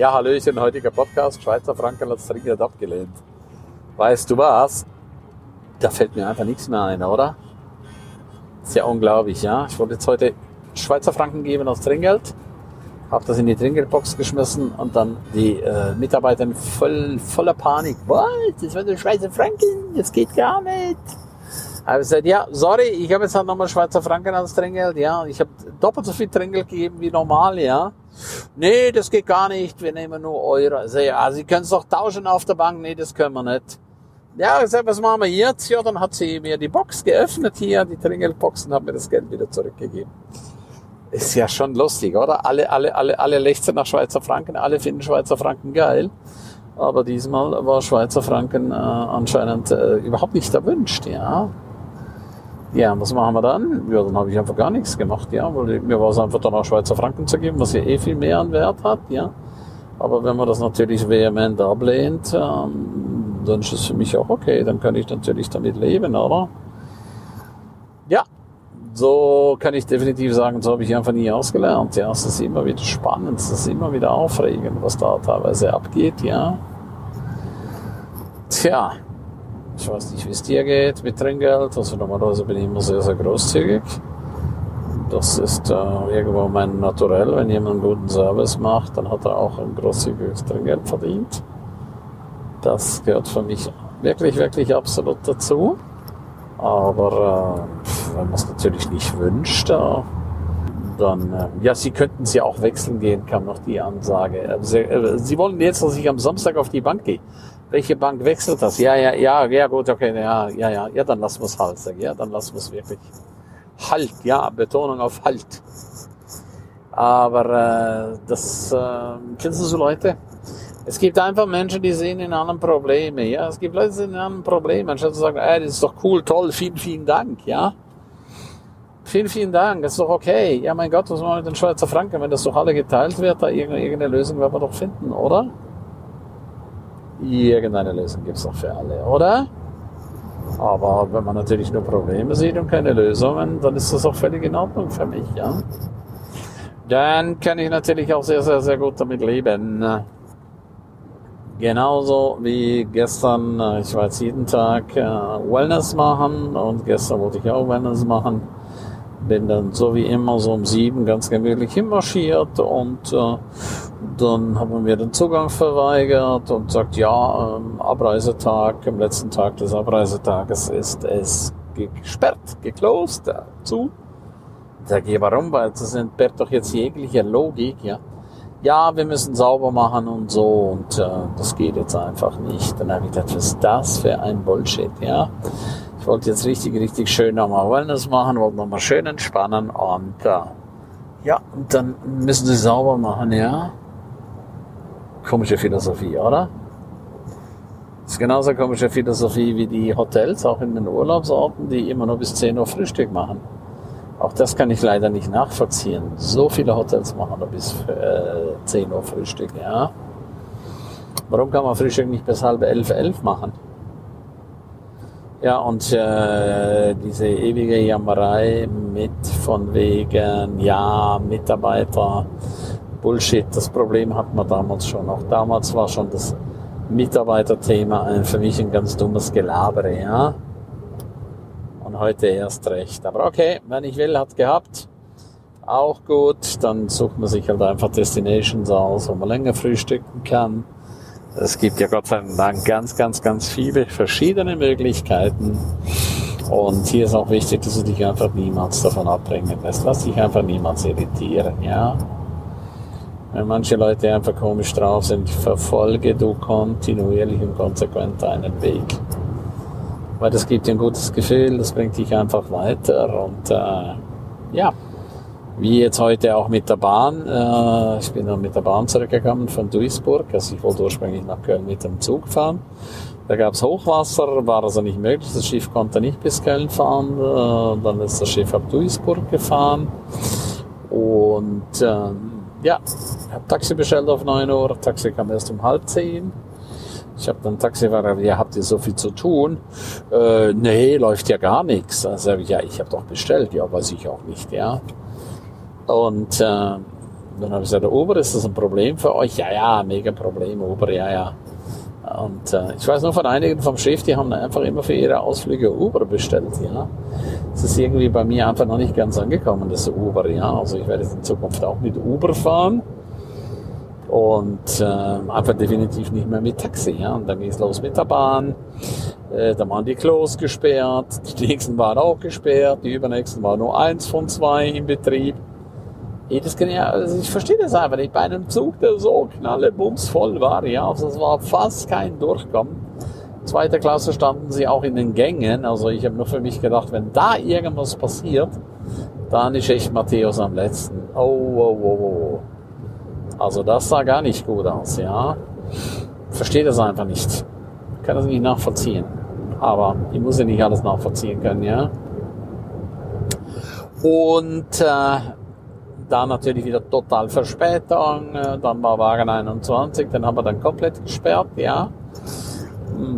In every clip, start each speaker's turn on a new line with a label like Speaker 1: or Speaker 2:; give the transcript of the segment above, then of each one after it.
Speaker 1: Ja, Hallöchen, heutiger Podcast. Schweizer Franken als Trinkgeld abgelehnt. Weißt du was? Da fällt mir einfach nichts mehr ein, oder? Ist ja unglaublich, ja. Ich wollte jetzt heute Schweizer Franken geben als Trinkgeld. Hab das in die Trinkgeldbox geschmissen und dann die äh, Mitarbeiter voll, voller Panik. Was? Das war der Schweizer Franken? Das geht gar nicht. Aber ich gesagt, ja, sorry, ich habe jetzt halt nochmal Schweizer Franken als Trinkgeld, ja. Ich habe doppelt so viel Trinkgeld gegeben wie normal, ja. Nee, das geht gar nicht, wir nehmen nur Euro. Also, ja, Sie können es doch tauschen auf der Bank. Nee, das können wir nicht. Ja, ich sag, was machen wir jetzt? Ja, dann hat sie mir die Box geöffnet hier, die Trinkgeldbox, und hat mir das Geld wieder zurückgegeben. Ist ja schon lustig, oder? Alle, alle, alle, alle lechzen nach Schweizer Franken, alle finden Schweizer Franken geil. Aber diesmal war Schweizer Franken äh, anscheinend äh, überhaupt nicht erwünscht, ja. Ja, was machen wir dann? Ja, dann habe ich einfach gar nichts gemacht, ja, weil mir war es einfach dann auch Schweizer Franken zu geben, was ja eh viel mehr an Wert hat, ja. Aber wenn man das natürlich vehement ablehnt, ähm, dann ist es für mich auch okay, dann kann ich natürlich damit leben, oder? Ja, so kann ich definitiv sagen, so habe ich einfach nie ausgelernt, ja. Es ist immer wieder spannend, es ist immer wieder aufregend, was da teilweise abgeht, ja. Tja, ich weiß nicht, wie es dir geht mit Trinkgeld. Also normalerweise bin ich immer sehr, sehr großzügig. Das ist äh, irgendwo mein Naturell. Wenn jemand einen guten Service macht, dann hat er auch ein großzügiges Trinkgeld verdient. Das gehört für mich wirklich, wirklich absolut dazu. Aber äh, wenn man es natürlich nicht wünscht, äh, dann, äh, ja, Sie könnten es ja auch wechseln gehen, kam noch die Ansage. Äh, Sie, äh, Sie wollen jetzt, dass ich am Samstag auf die Bank gehe welche Bank wechselt das? Ja, ja, ja, ja, gut, okay, ja, ja, ja, ja, dann lassen wir es halt, ja, dann lassen wir es wirklich. Halt, ja, Betonung auf Halt. Aber äh, das, äh, kennst du so Leute? Es gibt einfach Menschen, die sehen in allem Probleme, ja. Es gibt Leute, die sehen in allem Probleme. Anstatt zu sagen, ey, das ist doch cool, toll, vielen, vielen Dank, ja. Vielen, vielen Dank, das ist doch okay. Ja, mein Gott, was machen wir mit den Schweizer Franken? Wenn das doch alle geteilt wird, da irgendeine Lösung werden wir doch finden, oder? Irgendeine Lösung gibt's doch für alle, oder? Aber wenn man natürlich nur Probleme sieht und keine Lösungen, dann ist das auch völlig in Ordnung für mich, ja. Dann kann ich natürlich auch sehr, sehr, sehr gut damit leben. Genauso wie gestern, äh, ich war jetzt jeden Tag äh, Wellness machen und gestern wollte ich auch Wellness machen. Bin dann so wie immer so um sieben ganz gemütlich hinmarschiert und äh, dann haben wir mir den Zugang verweigert und sagt, ja, ähm, Abreisetag, am letzten Tag des Abreisetages ist es gesperrt, geclosed, äh, zu. Sag ich, warum? Weil das entbehrt doch jetzt jegliche Logik, ja. Ja, wir müssen sauber machen und so und äh, das geht jetzt einfach nicht. Dann habe ich gedacht, was ist das für ein Bullshit, ja. Ich wollte jetzt richtig, richtig schön nochmal Wellness machen, wollte nochmal schön entspannen und äh, ja, und dann müssen sie sauber machen, ja. Komische Philosophie, oder? Das ist genauso komische Philosophie wie die Hotels, auch in den Urlaubsorten, die immer nur bis 10 Uhr Frühstück machen. Auch das kann ich leider nicht nachvollziehen. So viele Hotels machen nur bis äh, 10 Uhr Frühstück, ja. Warum kann man Frühstück nicht bis halb elf, elf machen? Ja, und äh, diese ewige Jammerei mit von wegen, ja, Mitarbeiter, Bullshit, das Problem hatten wir damals schon. Auch damals war schon das Mitarbeiterthema ein, für mich ein ganz dummes Gelabere, ja. Und heute erst recht. Aber okay, wenn ich will, hat gehabt. Auch gut, dann sucht man sich halt einfach Destinations aus, wo man länger frühstücken kann es gibt ja Gott sei Dank ganz, ganz, ganz viele verschiedene Möglichkeiten. Und hier ist auch wichtig, dass du dich einfach niemals davon abbringen lässt. Lass dich einfach niemals irritieren, ja. Wenn manche Leute einfach komisch drauf sind, verfolge du kontinuierlich und konsequent deinen Weg. Weil das gibt dir ein gutes Gefühl, das bringt dich einfach weiter und äh, ja. Wie jetzt heute auch mit der Bahn. Äh, ich bin dann mit der Bahn zurückgekommen von Duisburg. Also ich wollte ursprünglich nach Köln mit dem Zug fahren. Da gab es Hochwasser, war also nicht möglich. Das Schiff konnte nicht bis Köln fahren. Äh, dann ist das Schiff ab Duisburg gefahren. Und ähm, ja, ich habe Taxi bestellt auf 9 Uhr. Taxi kam erst um halb zehn. Ich habe dann Taxifahrer, ja, habt ihr so viel zu tun? Äh, nee, läuft ja gar nichts. Also, ja, ich habe doch bestellt. Ja, weiß ich auch nicht, ja. Und äh, dann habe ich gesagt, Uber, ist das ein Problem für euch? Ja, ja, mega Problem, Uber, ja, ja. Und äh, ich weiß noch von einigen vom Chef, die haben einfach immer für ihre Ausflüge Uber bestellt, ja. Es ist irgendwie bei mir einfach noch nicht ganz angekommen, das Uber, ja. Also ich werde in Zukunft auch mit Uber fahren und äh, einfach definitiv nicht mehr mit Taxi, ja. Und dann ging es los mit der Bahn. Äh, da waren die Klos gesperrt, die nächsten waren auch gesperrt, die übernächsten waren nur eins von zwei im Betrieb. Jedes ja, also ich verstehe das einfach nicht. Bei einem Zug, der so knallebumsvoll war, ja, also es war fast kein Durchkommen. Zweiter Klasse standen sie auch in den Gängen. Also ich habe nur für mich gedacht, wenn da irgendwas passiert, dann ist echt Matthäus am letzten. Oh, oh, oh, oh. Also das sah gar nicht gut aus, ja. Verstehe das einfach nicht. Kann das nicht nachvollziehen. Aber ich muss ja nicht alles nachvollziehen können, ja. Und äh, da natürlich wieder total Verspätung. Äh, dann war Wagen 21, den haben wir dann komplett gesperrt, ja.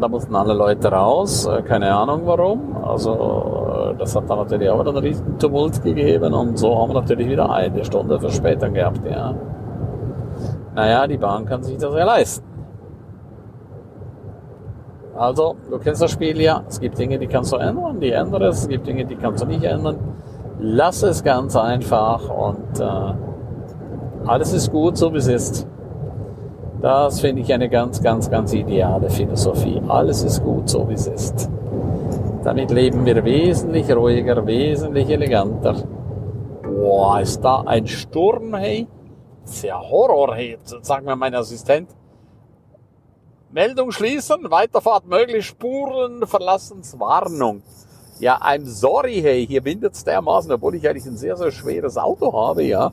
Speaker 1: Da mussten alle Leute raus, äh, keine Ahnung warum. Also äh, das hat dann natürlich auch wieder einen riesen Tumult gegeben und so haben wir natürlich wieder eine Stunde Verspätung gehabt, ja. Naja, die Bahn kann sich das ja leisten. Also, du kennst das Spiel ja. Es gibt Dinge, die kannst du ändern, die ändern es. Es gibt Dinge, die kannst du nicht ändern. Lass es ganz einfach und äh, alles ist gut, so wie es ist. Das finde ich eine ganz, ganz, ganz ideale Philosophie. Alles ist gut, so wie es ist. Damit leben wir wesentlich ruhiger, wesentlich eleganter. Boah, ist da ein Sturm, hey? Ja Horror, hey. Sag mir mein Assistent. Meldung schließen, Weiterfahrt möglich, Spuren Verlassenswarnung. Ja, I'm sorry, hey, hier windet's dermaßen, obwohl ich eigentlich ein sehr, sehr schweres Auto habe, ja.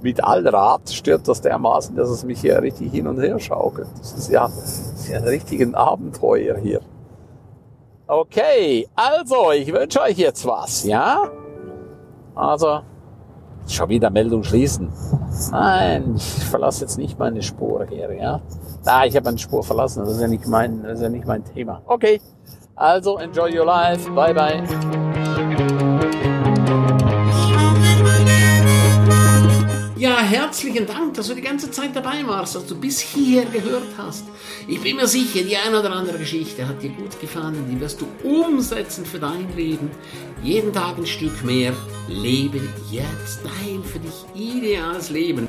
Speaker 1: Mit Allrad stört das dermaßen, dass es mich hier richtig hin und her schaukelt. Das ist ja, das ist ja ein richtiges Abenteuer hier. Okay, also, ich wünsche euch jetzt was, ja? Also, schon wieder Meldung schließen. Nein, ich verlasse jetzt nicht meine Spur hier, ja? Ah, ich habe meine Spur verlassen, das ist ja nicht mein, das ist ja nicht mein Thema. Okay. Also, enjoy your life. Bye, bye.
Speaker 2: Ja, herzlichen Dank, dass du die ganze Zeit dabei warst, dass du bis hier gehört hast. Ich bin mir sicher, die eine oder andere Geschichte hat dir gut gefallen, die wirst du umsetzen für dein Leben. Jeden Tag ein Stück mehr. Lebe jetzt dein für dich ideales Leben.